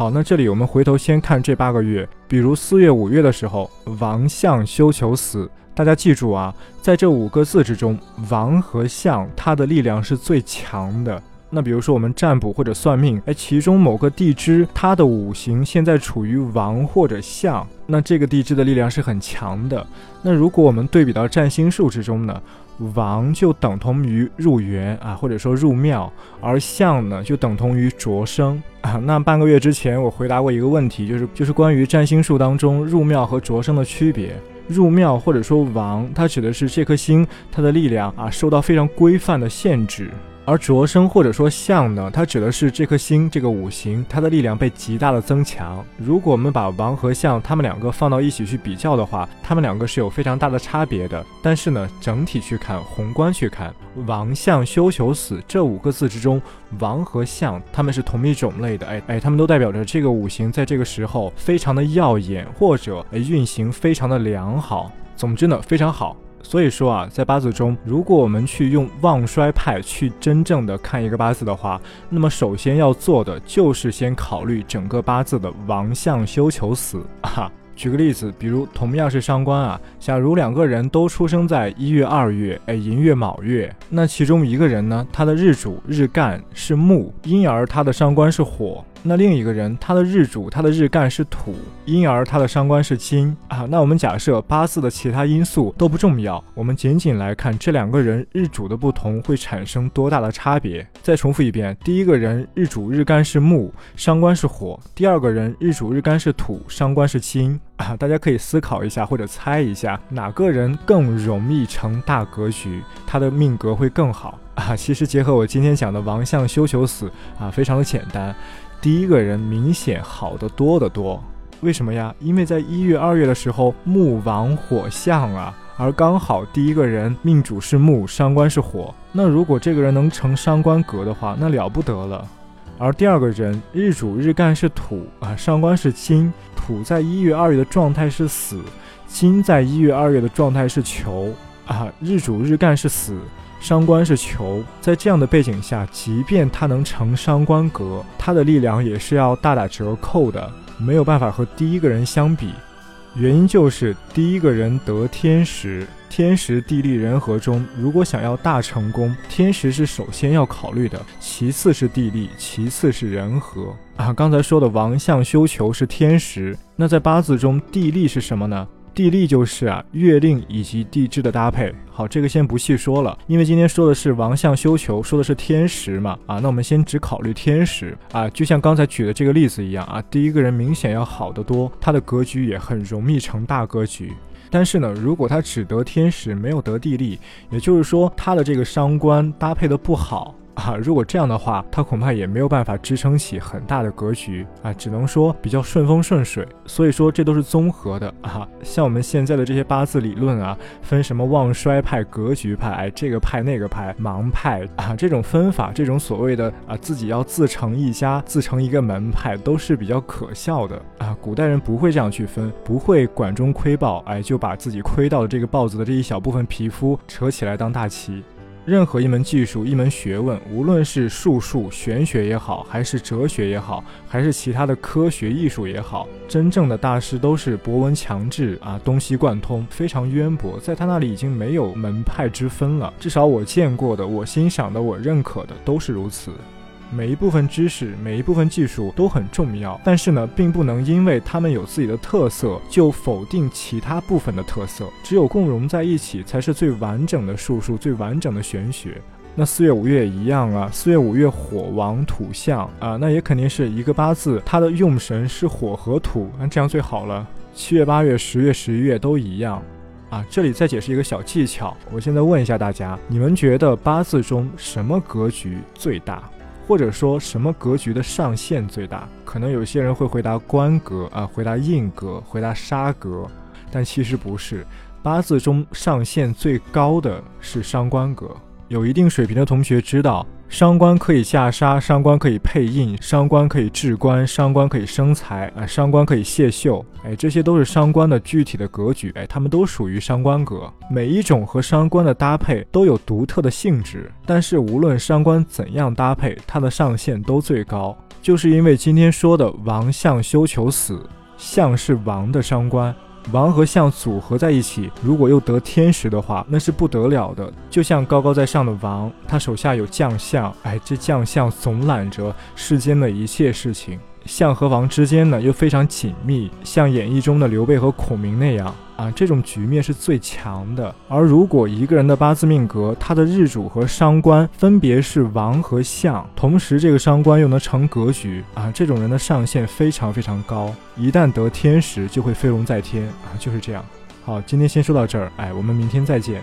好，那这里我们回头先看这八个月，比如四月、五月的时候，王相休囚死。大家记住啊，在这五个字之中，王和相它的力量是最强的。那比如说我们占卜或者算命，哎，其中某个地支它的五行现在处于王或者相，那这个地支的力量是很强的。那如果我们对比到占星术之中呢，王就等同于入园啊，或者说入庙，而相呢就等同于着生啊。那半个月之前我回答过一个问题，就是就是关于占星术当中入庙和着生的区别。入庙或者说王，它指的是这颗星它的力量啊受到非常规范的限制。而着生或者说相呢，它指的是这颗星这个五行，它的力量被极大的增强。如果我们把王和相它们两个放到一起去比较的话，它们两个是有非常大的差别的。但是呢，整体去看，宏观去看，王相休囚死这五个字之中，王和相它们是同一种类的。哎哎，它们都代表着这个五行在这个时候非常的耀眼，或者哎运行非常的良好。总之呢，非常好。所以说啊，在八字中，如果我们去用旺衰派去真正的看一个八字的话，那么首先要做的就是先考虑整个八字的王相休囚死 啊。举个例子，比如同样是伤官啊，假如两个人都出生在一月、二月，哎，寅月、卯月，那其中一个人呢，他的日主日干是木，因而他的伤官是火。那另一个人，他的日主，他的日干是土，因而他的伤官是金啊。那我们假设八字的其他因素都不重要，我们仅仅来看这两个人日主的不同会产生多大的差别。再重复一遍，第一个人日主日干是木，伤官是火；第二个人日主日干是土，伤官是金啊。大家可以思考一下或者猜一下，哪个人更容易成大格局，他的命格会更好啊？其实结合我今天讲的王相休囚死啊，非常的简单。第一个人明显好得多得多，为什么呀？因为在一月、二月的时候，木王火相啊，而刚好第一个人命主是木，伤官是火。那如果这个人能成伤官格的话，那了不得了。而第二个人日主日干是土啊，伤官是金，土在一月、二月的状态是死，金在一月、二月的状态是囚啊，日主日干是死。伤官是囚，在这样的背景下，即便他能成伤官格，他的力量也是要大打折扣的，没有办法和第一个人相比。原因就是第一个人得天时，天时地利人和中，如果想要大成功，天时是首先要考虑的，其次是地利，其次是人和啊。刚才说的王相休囚是天时，那在八字中地利是什么呢？地利就是啊，月令以及地支的搭配。好，这个先不细说了，因为今天说的是王相休囚，说的是天时嘛。啊，那我们先只考虑天时啊，就像刚才举的这个例子一样啊，第一个人明显要好得多，他的格局也很容易成大格局。但是呢，如果他只得天时，没有得地利，也就是说他的这个伤官搭配的不好。啊，如果这样的话，他恐怕也没有办法支撑起很大的格局啊，只能说比较顺风顺水。所以说这都是综合的啊。像我们现在的这些八字理论啊，分什么旺衰派、格局派，哎，这个派那个派，盲派啊，这种分法，这种所谓的啊自己要自成一家、自成一个门派，都是比较可笑的啊。古代人不会这样去分，不会管中窥豹，哎，就把自己窥到的这个豹子的这一小部分皮肤扯起来当大旗。任何一门技术、一门学问，无论是术数、玄学也好，还是哲学也好，还是其他的科学艺术也好，真正的大师都是博闻强志啊，东西贯通，非常渊博，在他那里已经没有门派之分了。至少我见过的、我欣赏的、我认可的，都是如此。每一部分知识，每一部分技术都很重要，但是呢，并不能因为他们有自己的特色，就否定其他部分的特色。只有共融在一起，才是最完整的术数，最完整的玄学。那四月五月也一样啊，四月五月火王土象啊，那也肯定是一个八字，它的用神是火和土，那这样最好了。七月八月十月十一月都一样啊。这里再解释一个小技巧，我现在问一下大家，你们觉得八字中什么格局最大？或者说什么格局的上限最大？可能有些人会回答官格啊，回答印格，回答杀格，但其实不是。八字中上限最高的是伤官格有一定水平的同学知道，伤官可以下杀，伤官可以配印，伤官可以制官，伤官可以生财啊，伤官可以泄秀，哎，这些都是伤官的具体的格局，哎，他们都属于伤官格。每一种和伤官的搭配都有独特的性质，但是无论伤官怎样搭配，它的上限都最高，就是因为今天说的王相休囚死，相是王的伤官。王和相组合在一起，如果又得天时的话，那是不得了的。就像高高在上的王，他手下有将相，哎，这将相总揽着世间的一切事情。相和王之间呢，又非常紧密，像演义中的刘备和孔明那样啊，这种局面是最强的。而如果一个人的八字命格，他的日主和伤官分别是王和相，同时这个伤官又能成格局啊，这种人的上限非常非常高，一旦得天时，就会飞龙在天啊，就是这样。好，今天先说到这儿，哎，我们明天再见。